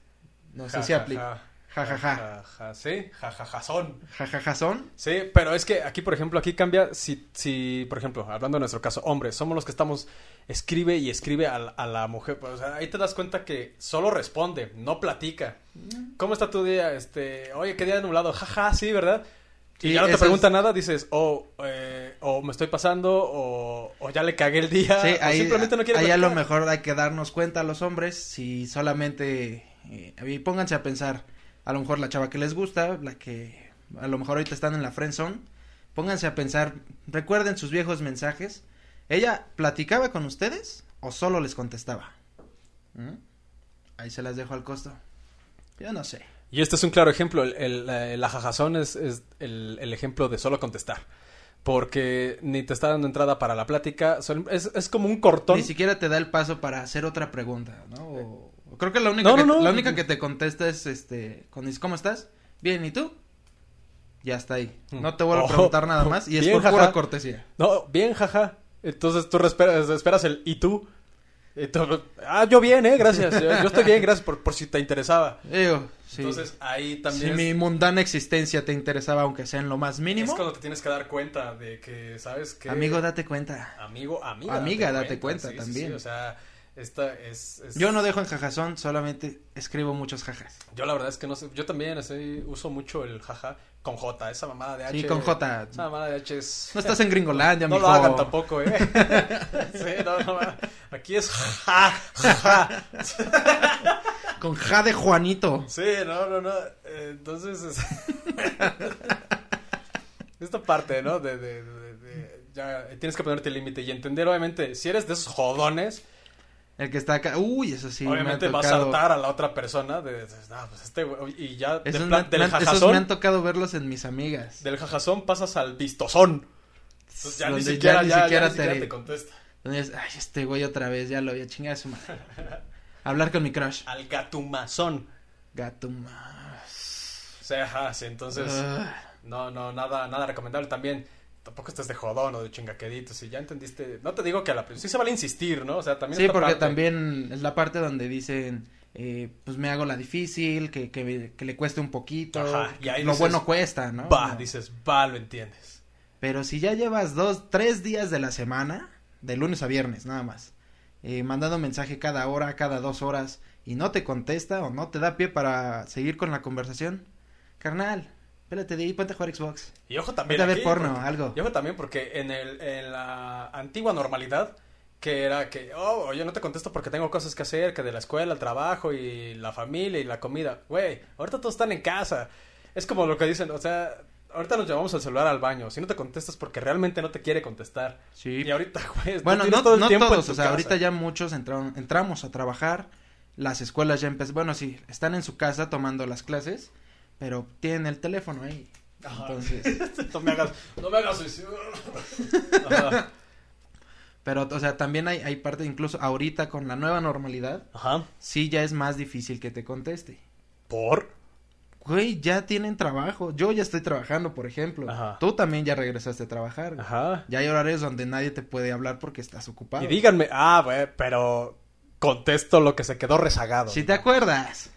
No sé si ja, aplica. ja. Ja, ja, ja. Ja, ja, sí, jajajazón. Jajajazón. Sí, pero es que aquí, por ejemplo, aquí cambia si, si, por ejemplo, hablando de nuestro caso, hombres, somos los que estamos, escribe y escribe a, la- a la mujer, o sea, ahí te das cuenta que solo responde, no platica. ¿Cómo está tu día? Este, oye, qué día nublado, jaja, sí, ¿verdad? Y Sí, ya no te pregunta es- nada, dices, o, eh, o me estoy pasando, o, o ya le cagué el día, Sí, o simplemente no quiere ahí a lo platicar. mejor hay que darnos cuenta a los hombres si solamente eh, pónganse a pensar a lo mejor la chava que les gusta, la que a lo mejor ahorita están en la friendzone, pónganse a pensar, recuerden sus viejos mensajes, ella platicaba con ustedes o solo les contestaba. ¿Mm? Ahí se las dejo al costo. Yo no sé. Y este es un claro ejemplo. El, el- la, la jajazón es, es el, el ejemplo de solo contestar. Porque ni te está dando entrada para la plática. son- es, es como un cortón. Ni siquiera te da el paso para hacer otra pregunta, ¿no? O- o creo que la única, No, que, no, no. la única que te contesta es, este, cuando dices, ¿cómo estás? Bien, ¿y tú? Ya está ahí. No te vuelvo Oh, a preguntar nada más y es bien, por jaja. pura cortesía. No, bien, jaja. Entonces tú esperas, esperas el ¿y tú? Tú, ah, yo bien, eh, gracias. Yo, estoy bien, gracias por, por si te interesaba. Digo, sí. Entonces ahí si también mi es, mundana existencia te interesaba, aunque sea en lo más mínimo, es cuando te tienes que dar cuenta de que, ¿sabes? Que, amigo, date cuenta. Amigo, amiga. Amiga, date cuenta Sí, sí, también. sí, o sea, esta es, es- Yo no dejo en jajazón, solamente escribo muchos jajas. Yo la verdad es que no sé. Yo también uso mucho el jaja con J. Esa mamada de H. Sí, con J. Esa mamada de H es. No estás en Gringolandia, No mijo. lo hagan tampoco, eh. sí, no, no. Aquí es ja, ja. Con ja de Juanito. Sí, no, no, no. Entonces. es- Esta parte, ¿no? De, de, de- de- ya tienes que ponerte el límite y entender, obviamente, si eres de esos jodones, El que está acá. Uy, eso sí. me ha obviamente vas a tocado. hartar a la otra persona. De, de- no, pues este güey, y ya de plan- me, del me han- esos jajazón. me han tocado verlos en mis amigas. Del jajazón pasas al vistosón. Entonces ya ni Donde siquiera, ni ya, ya siquiera ni siquiera te- te contesta. Donde es, ay, este güey otra vez, ya lo voy a chingar a su madre. Hablar con mi crush. Al gatumazón. Gato más. O sea, ajá, sí, entonces, Ah, no, no, nada, nada recomendable también. Tampoco estés de jodón o de chingaquedito, si ya entendiste. No te digo que a la sí se vale insistir, ¿no? O sea, también sí, porque parte. también es la parte donde dicen, eh, pues me hago la difícil, que, que, que le cueste un poquito. Ajá, y ahí lo dices, bueno cuesta, ¿no? Va, dices, va, lo entiendes. Pero si ya llevas dos, tres días de la semana, de lunes a viernes nada más, eh, mandando mensaje cada hora, cada dos horas, y no te contesta o no te da pie para seguir con la conversación, carnal, espérate de ahí, ponte a jugar Xbox. Y ojo también. Ponte a ver aquí, porno, porque- algo. Y ojo también porque en, el, en la antigua normalidad, que era que, oh, oye, no te contesto porque tengo cosas que hacer, que de la escuela, el trabajo y la familia y la comida. Güey, ahorita todos están en casa. Es como lo que dicen, o sea, ahorita nos llevamos el celular al baño. Si no te contestas porque realmente no te quiere contestar. Sí. Y ahorita, güey, Bueno, no, todo el no tiempo todos, o sea, casa. ahorita ya muchos entraron, entramos a trabajar, las escuelas ya empezaron, bueno, sí, están en su casa tomando las clases, pero tienen el teléfono ahí. Ajá. Entonces, no me hagas, no me hagas suicidio. Ajá. Pero, o sea, también hay, hay parte, incluso ahorita con la nueva normalidad, Ajá. sí ya es más difícil que te conteste. ¿Por? Güey, ya tienen trabajo. Yo ya estoy trabajando, por ejemplo. Ajá. Tú también ya regresaste a trabajar. güey. Ajá. Ya hay horarios donde nadie te puede hablar porque estás ocupado. Y díganme, ah, güey, pero contesto lo que se quedó rezagado. Si te acuerdas.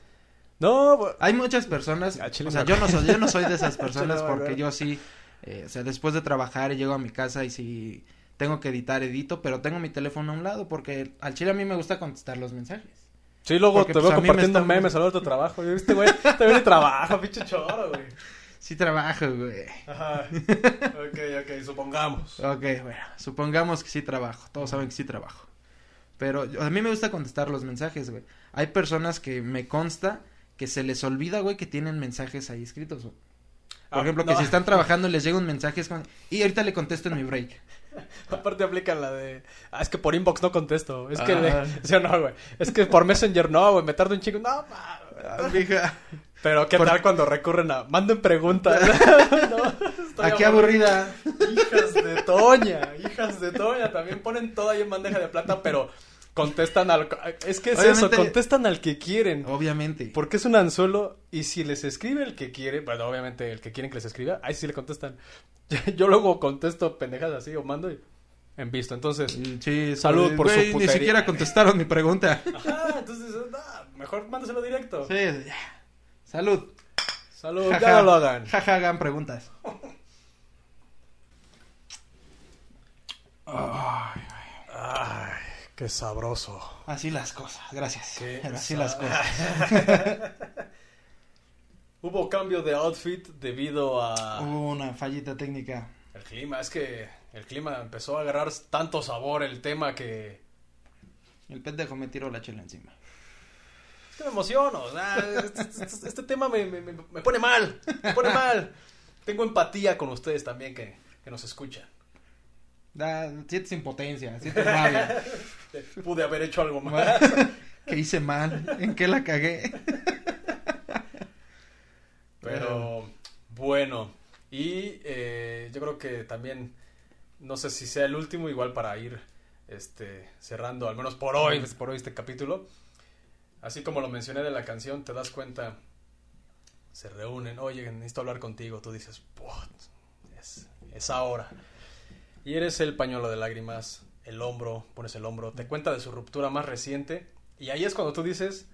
No. Hay muchas personas, Ah, chile, o sea, me yo no soy, yo no soy de esas personas me porque yo sí, eh, o sea, después de trabajar llego a mi casa y si tengo que editar, edito, pero tengo mi teléfono a un lado porque al chile a mí me gusta contestar los mensajes. Sí, luego Porque, te pues, veo me compartiendo está- memes a lo de tu trabajo. Y este güey también trabaja, pinche choro, güey. Sí trabajo, güey. Ajá. Ok, ok, supongamos. Ok, bueno, supongamos que sí trabajo, todos saben que sí trabajo. Pero a mí me gusta contestar los mensajes, güey. Hay personas que me consta que se les olvida, güey, que tienen mensajes ahí escritos, güey. Por Ah, ejemplo, no. que si están trabajando les llega un mensaje es como, y ahorita le contesto en mi break. Aparte aplican la de, ah, es que por inbox no contesto. Es que, Ah. le... ¿sí o no, güey? Es que por Messenger no, güey, me tardo un chingo. No, Ah, mija. Pero qué Por- tal cuando recurren a, manden preguntas. no, Aquí aburrido. aburrida. Hijas de Toña, hijas de Toña, también ponen todo ahí en bandeja de plata, pero contestan al... Es que es eso, contestan al que quieren. Obviamente. Porque es un anzuelo y si les escribe el que quiere, bueno, obviamente el que quieren que les escriba, ahí sí le contestan. Yo luego contesto pendejas así o mando y en visto. Entonces, Sí, Salud por su güey, Ni putería. siquiera contestaron mi pregunta. ajá, entonces, no, mejor mándaselo directo. Sí, ya. Salud. Salud, Jaja. ya no lo hagan. Jaja, hagan preguntas. Ay, Ay, qué sabroso. así las cosas, gracias. Qué así las cosas. Hubo cambio de outfit debido a Hubo una fallita técnica. el clima. Es que el clima empezó a agarrar tanto sabor el tema que El pendejo me tiró la chela encima. Es que me emociono, o sea, este, este- este tema me, me- me- me pone mal, me pone mal. Tengo empatía con ustedes también que, que nos escuchan. Da, sientes impotencia, sientes rabia. Pude haber hecho algo más. ¿Qué hice mal? ¿En qué la cagué? Pero bueno, y eh, yo creo que también, no sé si sea el último, igual para ir este, cerrando, al menos por hoy, por hoy este capítulo. Así como lo mencioné de la canción, te das cuenta, se reúnen, oye, necesito hablar contigo, tú dices, "Put, es, es ahora. Y eres el pañuelo de lágrimas, el hombro, pones el hombro, te cuenta de su ruptura más reciente, y ahí es cuando tú dices,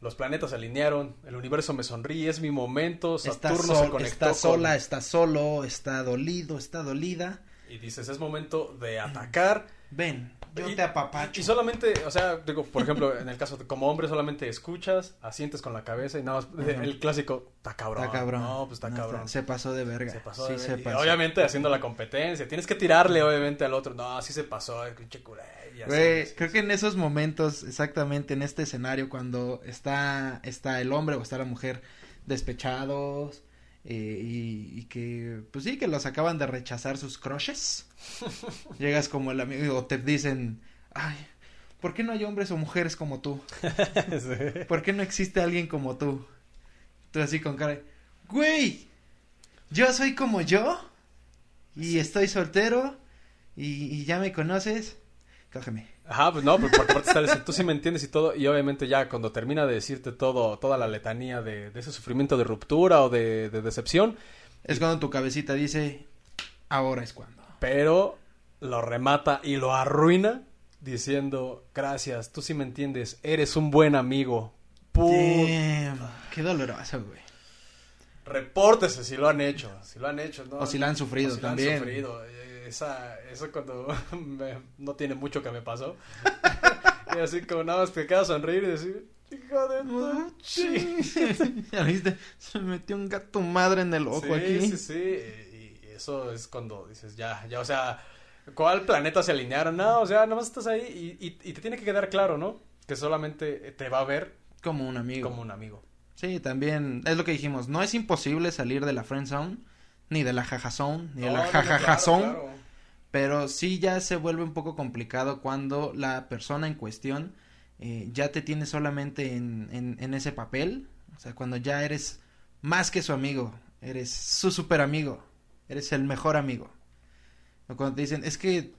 los planetas se alinearon, el universo me sonríe, es mi momento, Está, Saturno sol- se conectó está con- sola, está solo, está dolido, está dolida. Y dices, es momento de atacar. Ven, yo Y- te apapacho. Y solamente, o sea, digo, por ejemplo, en el caso de como hombre solamente escuchas, asientes con la cabeza y nada más, el clásico, está cabrón. Está cabrón. No, pues está No, cabrón. Se pasó de verga. Se pasó sí, de se ver- y pasó. obviamente haciendo la competencia. Tienes que tirarle, obviamente, al otro. No, así se pasó, el pinche Güey, creo que en esos momentos, exactamente en este escenario, cuando está, está el hombre o está la mujer despechados eh, y, y que, pues sí, que los acaban de rechazar sus crushes, llegas como el amigo o te dicen, ay, ¿por qué no hay hombres o mujeres como tú? Sí. ¿Por qué no existe alguien como tú? Tú así con cara, de, güey, yo soy como yo y estoy soltero y, y ya me conoces, cógeme. Ajá, pues no, pues porque aparte tú sí me entiendes y todo, y obviamente ya cuando termina de decirte todo, toda la letanía de, de ese sufrimiento de ruptura o de, de decepción, Es cuando tu cabecita dice, ahora es cuando. Pero lo remata y lo arruina diciendo, gracias, tú sí me entiendes, eres un buen amigo. Put- Damn, qué doloroso, güey. Repórtese si lo han hecho, si lo han hecho, ¿no? O si la han sufrido O si la han también. sufrido. Eh, Esa, eso cuando me- no tiene mucho que me pasó. y así como nada más te queda sonreír y decir, hijo de tu chi-". ¿Ya viste? Se metió un gato madre en el ojo sí, aquí. Sí, sí, y eso es cuando dices, ya, ya, o sea, ¿cuál planeta se alinearon? No, o sea, nada más estás ahí y, y, y te tiene que quedar claro, ¿no? Que solamente te va a ver Como un amigo. como un amigo. Sí, también es lo que dijimos. No es imposible salir de la friend zone, ni de la jaja zone, ni de la no, jajaja claro, zone. claro. Pero sí ya se vuelve un poco complicado cuando la persona en cuestión eh, ya te tiene solamente en, en, en ese papel. O sea, cuando ya eres más que su amigo, eres su super amigo, eres el mejor amigo. O cuando te dicen, es que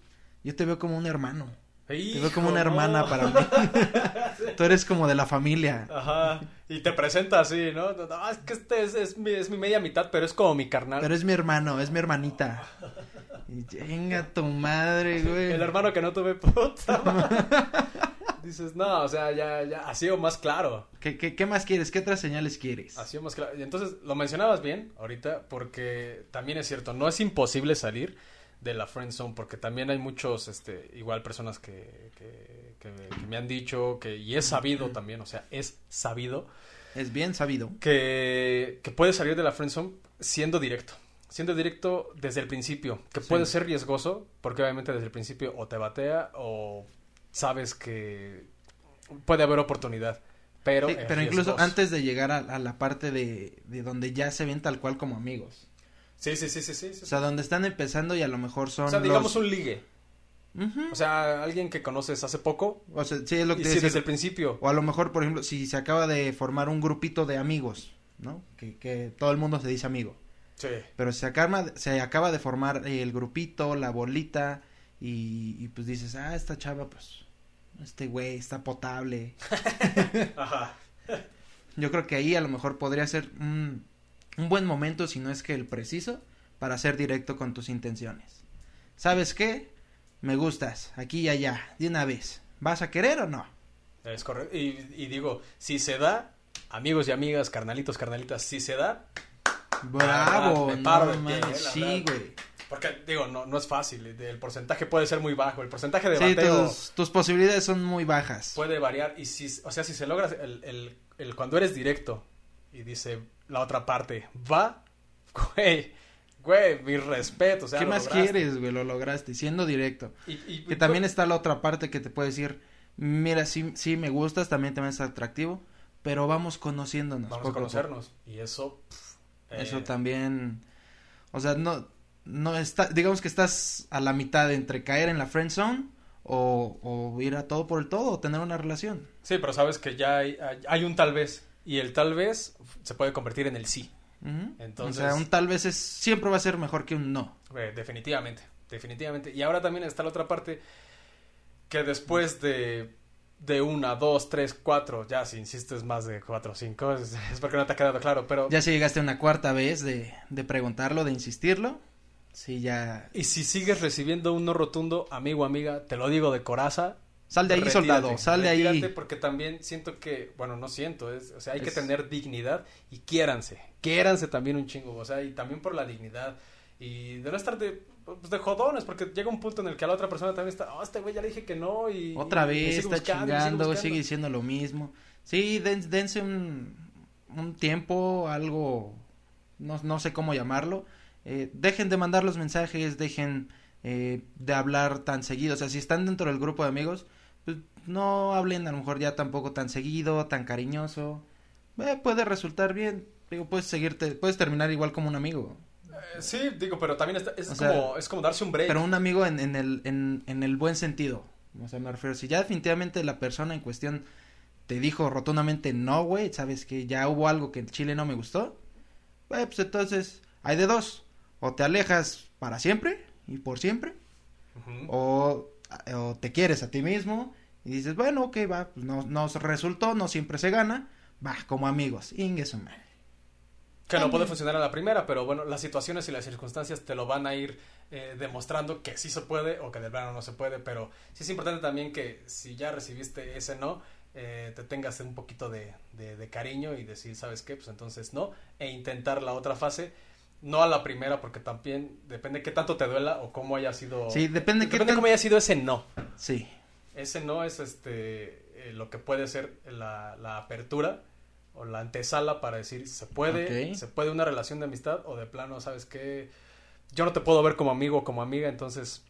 yo te veo como un hermano. Te veo como una hermana no. para mí. Tú eres como de la familia. Ajá. Y te presenta así, ¿no? No, es que este es, es mi, es mi media mitad, pero es como mi carnal. Pero es mi hermano, es mi hermanita. Y venga tu madre, güey. El hermano que no tuve puta. Dices, no, o sea, ya, ya, ha sido más claro. ¿Qué, qué, qué más quieres? ¿Qué otras señales quieres? Ha sido más claro. Y entonces, lo mencionabas bien ahorita, porque también es cierto, no es imposible salir de la friend zone, porque también hay muchos, este, igual personas que, que, que, que me han dicho, que, y es sabido también, o sea, es sabido, Es bien sabido. que, que puedes salir de la friend zone siendo directo. Siendo directo desde el principio, que Sí. puede ser riesgoso, porque obviamente desde el principio o te batea o sabes que puede haber oportunidad. Pero, Sí, pero incluso antes de llegar a, a la parte de, de donde ya se ven tal cual como amigos. Sí, sí, sí, sí, sí. sí. O sea, donde están empezando y a lo mejor son O sea, digamos los... un ligue. O sea, alguien que conoces hace poco. O sea, sí, es lo que te decía. desde el principio. O a lo mejor, por ejemplo, si se acaba de formar un grupito de amigos, ¿no? Que, que todo el mundo se dice amigo. Sí. Pero se acaba, se acaba de formar el grupito, la bolita, y, y pues dices, ah, esta chava, pues, este güey está potable. Ajá. Yo creo que ahí a lo mejor podría ser un, un buen momento, si no es que el preciso, para ser directo con tus intenciones. ¿Sabes qué? Me gustas, aquí y allá, de una vez. ¿Vas a querer o no? Es correcto. Y, y digo, si se da, amigos y amigas, carnalitos, carnalitas, si se da. Bravo, me paro no pie, eh, la sí, güey. Porque, digo, no, no es fácil. El porcentaje puede ser muy bajo. El porcentaje de Sí, bateo tus, tus posibilidades son muy bajas. puede variar. Y si, o sea, si se logra el, el, el cuando eres directo y dice la otra parte, va, güey, güey, mi respeto. O sea, ¿Qué más lograste. quieres, güey? Lo lograste, siendo directo. Y, y- Que también está la otra parte que te puede decir, mira, sí, sí me gustas, también te ves atractivo, pero vamos conociéndonos. Vamos a conocernos. Y eso. pff, Eso eh, también, o sea, no, no está, digamos que estás a la mitad entre caer en la friend zone o, o ir a todo por el todo o tener una relación. Sí, pero sabes que ya hay, hay- hay un tal vez. Y el tal vez se puede convertir en el sí. Entonces- O sea, un tal vez es, siempre va a ser mejor que un no. Eh, definitivamente, definitivamente. Y ahora también está la otra parte que después de, de una, dos, tres, cuatro, ya si insistes más de cuatro o cinco, es, es porque no te ha quedado claro, pero... Ya si llegaste una cuarta vez de, de preguntarlo, de insistirlo, sí, ya... Y si sigues recibiendo un no rotundo, amigo, amiga, te lo digo de coraza. Sal de ahí, retírate, soldado, sal de ahí. porque también siento que, bueno, no siento, es, o sea, hay que tener dignidad y quiéranse, quiéranse también un chingo, o sea, y también por la dignidad y de no estar de, pues, de jodones, porque llega un punto en el que a la otra persona también está, oh, este güey ya le dije que no y... Otra y vez sigue está buscando, sigue chingando, buscando. sigue diciendo lo mismo. Sí, den- dense un, un tiempo, algo, no, no sé cómo llamarlo. Eh, dejen de mandar los mensajes, dejen eh, de hablar tan seguido. O sea, si están dentro del grupo de amigos, pues no hablen a lo mejor ya tampoco tan seguido, tan cariñoso. Eh, puede resultar bien. Digo, puedes seguirte, puedes terminar igual como un amigo. Eh, sí, digo, pero también está- es, sea, como, es como darse un break. Pero un amigo en, en el, en, en el buen sentido. O sea, me refiero, si ya definitivamente la persona en cuestión te dijo rotundamente no, güey, sabes que ya hubo algo que en Chile no me gustó, eh, pues entonces hay de dos. O te alejas para siempre y por siempre, o, o te quieres a ti mismo y dices, bueno, ok, va, pues no, nos resultó, no siempre se gana, va, como amigos, ingue su madre. Que no puede funcionar a la primera, pero bueno, las situaciones y las circunstancias te lo van a ir eh, demostrando que sí se puede o que de plano no se puede, pero sí es importante también que si ya recibiste ese no, eh, te tengas un poquito de, de- de cariño y decir, ¿sabes qué? Pues entonces no, e intentar la otra fase, no a la primera, porque también depende qué tanto te duela o cómo haya sido... Sí, depende qué depende tan- cómo haya sido ese no. Sí, Ese no es este eh, lo que puede ser la, la apertura o la antesala para decir se puede, se puede una relación de amistad o de plano, ¿sabes qué? Yo no te puedo ver como amigo o como amiga, entonces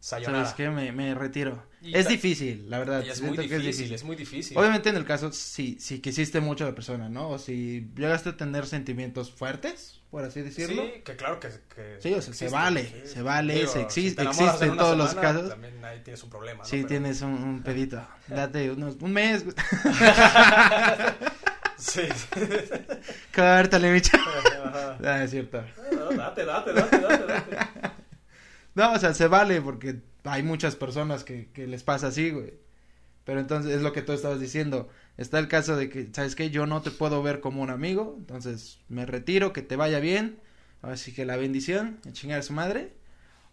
sayonara. ¿sabes qué? Me, me retiro. Y es difícil, la verdad. Y es muy siento que difícil, es muy difícil. Obviamente en el caso si, si quisiste mucho a la persona, ¿no? O si llegaste a tener sentimientos fuertes, por así decirlo. Sí, que claro que, que Sí, o sea, se vale, se vale, se existe- si existe en todos los semana, casos. También ahí tienes un problema, ¿no? Sí, Pero- tienes un, un pedito. Date unos, un mes. Sí. Córtale, bicho. Ajá. Ah, es cierto. No, date, date, date, date, date. No, o sea, se vale porque hay muchas personas que, que les pasa así, güey. Pero entonces es lo que tú estabas diciendo. Está el caso de que, ¿sabes qué? Yo no te puedo ver como un amigo, entonces me retiro, que te vaya bien. Así que la bendición, a chingar a su madre.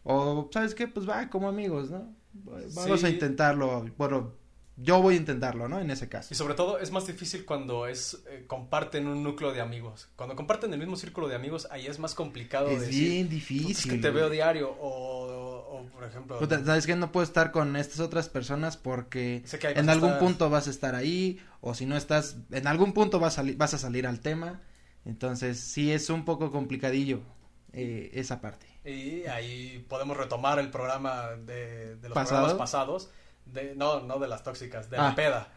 O, ¿sabes qué? Pues va como amigos, ¿no? Vamos Sí. a intentarlo. Bueno, yo voy a intentarlo, ¿no? En ese caso. Y sobre todo es más difícil cuando es eh, comparten un núcleo de amigos. Cuando comparten el mismo círculo de amigos, ahí es más complicado Es decir, bien "Puta, difícil. es que te veo diario o, o, por ejemplo, Puta, ¿Sabes qué? No puedo estar con estas otras personas porque que en algún estar- punto vas a estar ahí o si no estás, en algún punto vas a, vas a salir al tema. Entonces sí es un poco complicadillo eh, esa parte. Y ahí podemos retomar el programa de, de los ¿Pasado? programas pasados. De, no, no de las tóxicas, de Ah. la peda.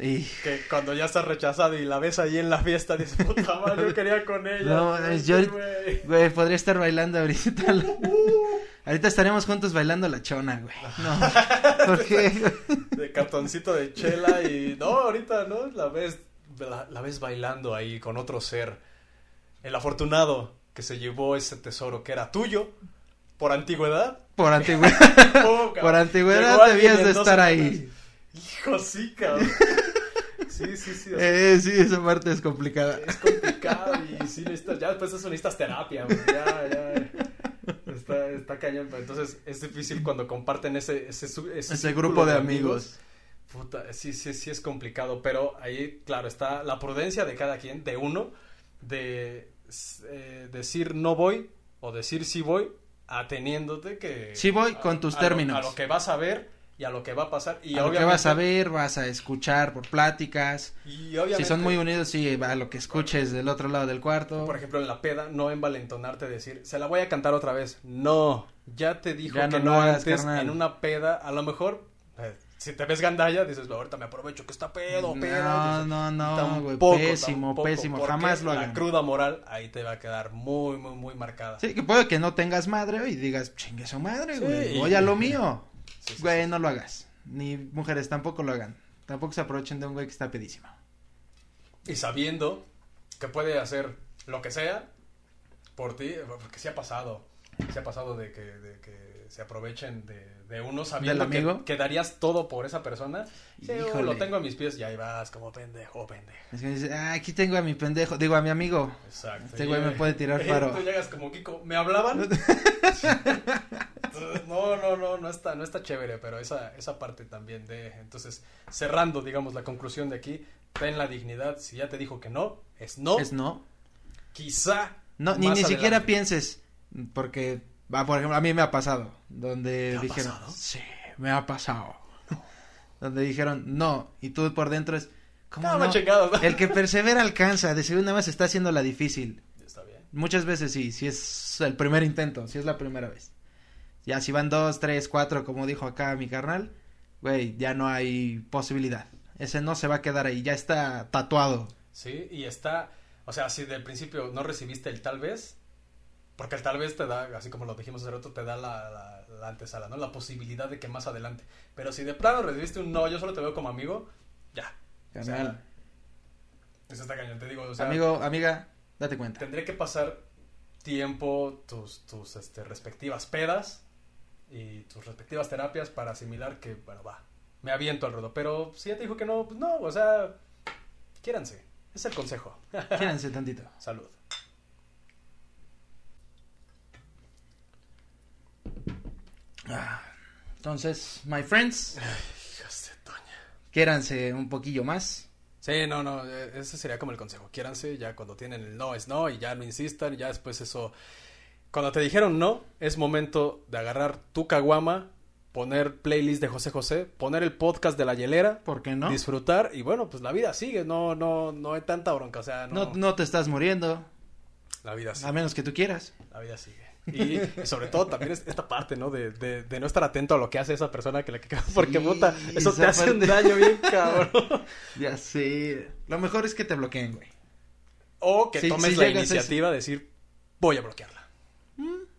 Y Que cuando ya estás rechazado y la ves ahí en la fiesta, dices, puta madre, yo quería con ella. No, es- yo güey". Güey, podría estar bailando ahorita. ahorita estaríamos juntos bailando la chona, güey. No. ¿Por qué? De cartoncito de chela y... No, ahorita, ¿no? La ves, la, la ves bailando ahí con otro ser. El afortunado que se llevó ese tesoro que era tuyo por antigüedad. Por antigüedad. Por antigüedad debías de estar semanas. ahí. Hijo, sí, cabrón. Sí, sí, sí. o sea, Eh, sí, esa parte es complicada. Es complicado y sí necesitas, ya después de eso necesitas terapia, güey, ya, ya, está, está cañón, pero entonces es difícil cuando comparten ese, ese, ese, grupo de amigos. Puta, sí, sí, sí es complicado, pero ahí, claro, está la prudencia de cada quien, de uno, de eh, decir no voy o decir sí voy, ateniéndote que... Sí voy con tus a términos. Lo, a lo que vas a ver y a lo que va a pasar. Y a lo que vas a ver, vas a escuchar por pláticas. Y obviamente, Si son muy unidos, sí, a lo que escuches del otro lado del cuarto. Por ejemplo, en la peda, no envalentonarte decir, se la voy a cantar otra vez. No, ya te dijo Ya que no no, antes carnal. en una peda, a lo mejor, eh, si te ves gandalla, dices, ahorita me aprovecho que está pedo, peda. No, no, no, pésimo, tampoco, pésimo, jamás lo La hagan. cruda moral ahí te va a quedar muy, muy, muy marcada. Sí, que puede que no tengas madre y digas, chingue su madre, Sí. güey, voy a lo mío. Güey, no lo hagas. Ni mujeres tampoco lo hagan. Tampoco se aprovechen de un güey que está pedísimo. Y sabiendo que puede hacer lo que sea por ti, porque sí ha pasado. Sí ha pasado de que, de que se aprovechen de, de uno sabiendo ¿Del que, amigo? que darías todo por esa persona. Sí, oh, lo tengo a mis pies y ahí vas como pendejo, pendejo. Es que dice, ah, aquí tengo a mi pendejo, digo a mi amigo. Exacto. Este güey me puede tirar paro. Tú llegas como Kiko, ¿me hablaban? No, no, no, no está, no está chévere, pero esa, esa parte también de, entonces, cerrando, digamos, la conclusión de aquí, ten la dignidad, si ya te dijo que no, es no, Es no. quizá. No, ni, ni siquiera pienses, porque, va, por ejemplo, a mí me ha pasado, donde ¿Te ha dijeron, pasado? sí, me ha pasado. Donde dijeron, no, y tú por dentro es, ¿cómo No, no? El que persevera alcanza, de segunda vez está haciendo la difícil. Está bien. Muchas veces sí, si es el primer intento, si es la primera vez. Ya si van dos, tres, cuatro, como dijo acá mi carnal, güey, ya no hay posibilidad. Ese no se va a quedar ahí, ya está tatuado. Sí, y está, o sea, si del principio no recibiste el tal vez, porque tal vez te da, así como lo dijimos hace rato, te da la, la, la antesala, ¿no? La posibilidad de que más adelante. Pero si de plano recibiste un no, yo solo te veo como amigo, ya. O sea, eso está cañón, te digo, o sea, Amigo, amiga, date cuenta. tendré que pasar tiempo, tus, tus este, respectivas pedas y tus respectivas terapias para asimilar que, bueno, va, me aviento al ruedo. Pero si ya te dijo que no, pues no, o sea, quiéranse. Es el consejo. Quédense tantito. Salud. Entonces, my friends, de Toña. quiéranse un poquillo más. Sí, no, no, eh, ese sería como el consejo. Quiéranse, ya cuando tienen el no es no y ya no insistan, ya después eso. Cuando te dijeron no, es momento de agarrar tu caguama, poner playlist de José José, poner el podcast de la hielera, ¿Por qué no? disfrutar y bueno, pues la vida sigue, no, no, no hay tanta bronca, o sea, no, No, no te estás muriendo, la vida sigue, a menos que tú quieras. la vida sigue. Y sobre todo también es esta parte, ¿no? De, de, de no estar atento a lo que hace esa persona que la que porque Sí, puta, eso te hace un daño bien cabrón. Ya sé. Lo mejor es que te bloqueen, güey. O que Sí, tomes sí la iniciativa de decir, voy a bloquearla.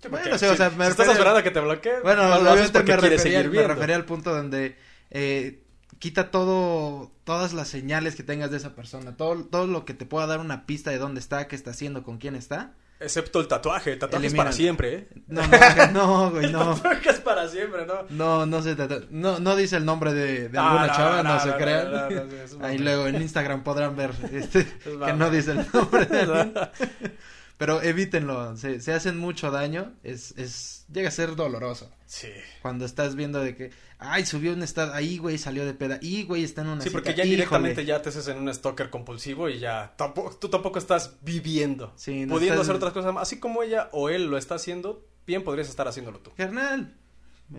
Porque Bueno, sí, o si estás esperando a que te bloquee, Bueno, no lo obviamente me refería, me refería al punto donde eh, quita todo, todas las señales que tengas de esa persona, todo, todo lo que te pueda dar una pista de dónde está, qué está haciendo, con quién está, Excepto el tatuaje. El tatuaje es para siempre, ¿eh? No, no, no, güey, El no. tatuaje es para siempre, ¿no? No, no se trata- no, no dice el nombre de, de No, alguna no, chava, no, no, se crean. es Ahí luego en Instagram podrán ver este, que mamá. no dice el nombre de. Pero evítenlo, se, se hacen mucho daño, es, es, llega a ser doloroso. Sí. Cuando estás viendo de que, ay, subió un estado, ahí, güey, salió de peda, y, güey, está en una Sí, porque ya híjole. directamente ya te haces en un stalker compulsivo y ya tampoco, tú tampoco estás viviendo, Sí, no pudiendo estás- hacer otras cosas, así como ella o él lo está haciendo, bien podrías estar haciéndolo tú. Carnal,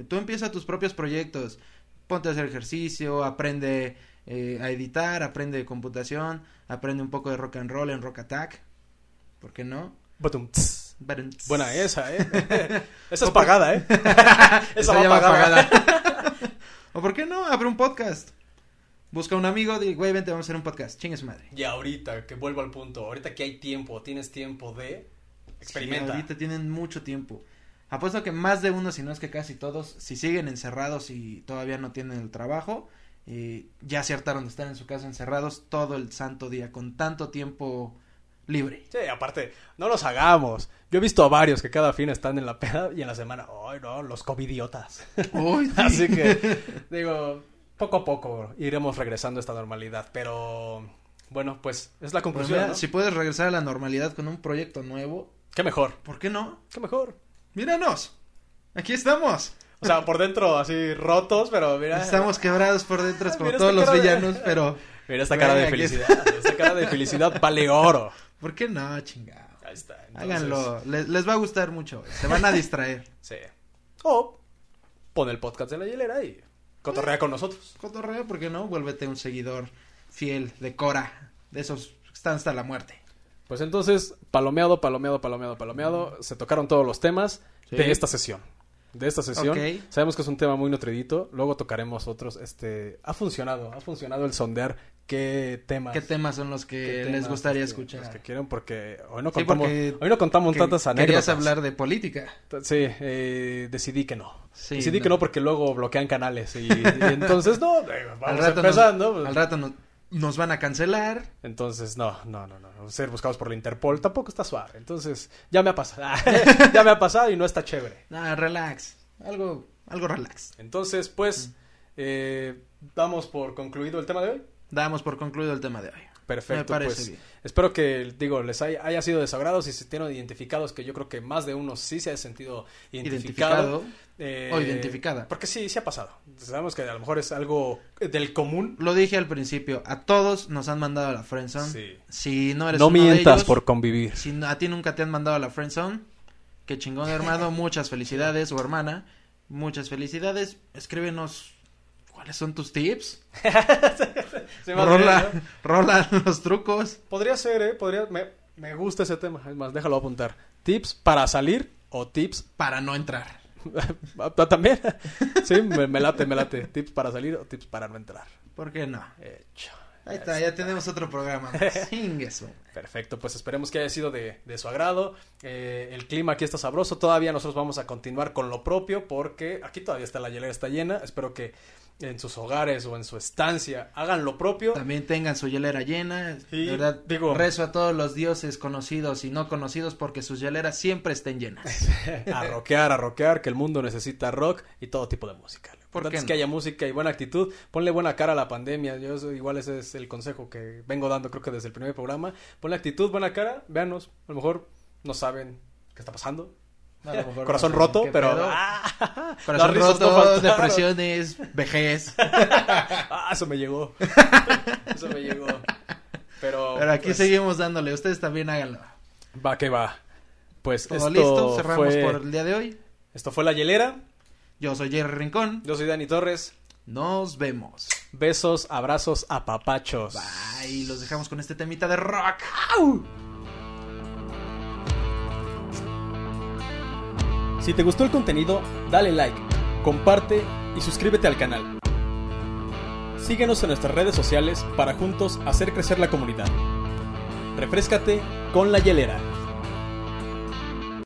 tú empieza tus propios proyectos, ponte a hacer ejercicio, aprende eh, a editar, aprende computación, aprende un poco de rock and roll en Rock Attack, ¿por qué no? Batum, Buena esa, ¿eh? esa es pagada, ¿eh? Esa va pagada. pagada. o por qué no, abre un podcast. Busca un amigo, di, güey, vente, vamos a hacer un podcast, chingue su madre. Y ahorita, que vuelvo al punto, ahorita que hay tiempo, tienes tiempo de experimenta. Sí, ahorita tienen mucho tiempo. Apuesto que más de uno, si no es que casi todos, si siguen encerrados y todavía no tienen el trabajo, eh, ya se hartaron de estar en su casa encerrados todo el santo día, con tanto tiempo libre. Sí, aparte, no los hagamos. Yo he visto a varios que cada fin están en la peda y en la semana, ay no, los covidiotas. Uy. Así que, digo, poco a poco iremos regresando a esta normalidad, pero bueno, pues es la Pues conclusión, mira, ¿no? Si puedes regresar a la normalidad con un proyecto nuevo, Qué mejor, ¿por qué no? qué mejor. Míranos, aquí estamos. O sea, por dentro así rotos, pero mira. Estamos quebrados por dentro como todos los de- villanos, pero Mira esta cara de felicidad. Esta cara de felicidad vale oro. ¿por qué no, chingado? Ahí está. entonces, Háganlo, les, les va a gustar mucho, se van a distraer. Sí. O pon el podcast de la hielera y cotorrea con nosotros. Cotorreo, ¿por qué no? Vuélvete un seguidor fiel de Cora, de esos que están hasta la muerte. Pues entonces, palomeado, palomeado, palomeado, palomeado. Se tocaron todos los temas Sí. de esta sesión. De esta sesión. Ok. Sabemos que es un tema muy nutridito. Luego tocaremos otros. Este, ha funcionado, ha funcionado el sondear qué temas. ¿Qué temas son los que les gustaría los que- escuchar? Los que quieren porque hoy no Sí, contamos, hoy no contamos Que- tantas anécdotas. Querías hablar de política. Sí, eh, decidí que no. Sí, decidí no. que no porque luego bloquean canales y, y entonces no, eh, Al rato, empezando. nos, pues. al rato nos, nos van a cancelar. Entonces, no, no, no, no. Ser buscados por la Interpol tampoco está suave. Entonces, ya me ha pasado. ya me ha pasado y no está chévere. Ah, relax. Algo, algo relax. Entonces, pues, eh, damos por concluido el tema de hoy. Damos por concluido el tema de hoy. Perfecto, Me pues bien. espero que, digo, les haya, haya sido de su agrado, si se tienen identificados, que yo creo que más de uno sí se ha sentido identificado. Identificado. Eh, O identificada. Porque sí, sí ha pasado. Sabemos que a lo mejor es algo del común. Lo dije al principio, a todos nos han mandado a la friendzone. Sí. Si no eres No uno de mientas ellos, por convivir. Si a ti nunca te han mandado a la friendzone, qué chingón hermano, muchas felicidades o hermana, muchas felicidades. Escríbenos cuáles son tus tips. Sí, más bien, Rola, ¿no? rola los trucos. Podría ser, ¿eh? Podría, me, me gusta ese tema. Es más, déjalo apuntar. Tips para salir o tips para no entrar. También. Sí, me, me late, me late. Tips para salir o tips para no entrar. ¿Por qué no? Hecho. Ahí está, ya tenemos otro programa. Perfecto, pues esperemos que haya sido de, de su agrado. Eh, el clima aquí está sabroso. Todavía nosotros vamos a continuar con lo propio porque aquí todavía está la hielera, está llena. Espero que en sus hogares o en su estancia hagan lo propio. También tengan su hielera llena. Y, de verdad, digo- rezo a todos los dioses conocidos y no conocidos porque sus hieleras siempre estén llenas. a rockear, a rockear, que el mundo necesita rock y todo tipo de música. Lo que haya música y buena actitud. Ponle buena cara a la pandemia. Yo eso- igual ese es el consejo que vengo dando creo que desde el primer programa. Ponle actitud, buena cara, véanos. A lo mejor no saben qué está pasando. Mejor Corazón no roto, pero... ¡Ah! Corazón no roto, depresiones, vejez. Ah, eso me llegó. eso me llegó. Pero, Pero aquí pues, seguimos dándole. Ustedes también háganlo. Va que va. Pues Todo esto listo, cerramos fue, por el día de hoy. esto fue La Hielera. Yo soy Jerry Rincón. Yo soy Dani Torres. Nos vemos. Besos, abrazos, apapachos. Bye. Los dejamos con este temita de rock. Si te gustó el contenido, dale like, comparte y suscríbete al canal. Síguenos en nuestras redes sociales para juntos hacer crecer la comunidad. Refrescate con la hielera.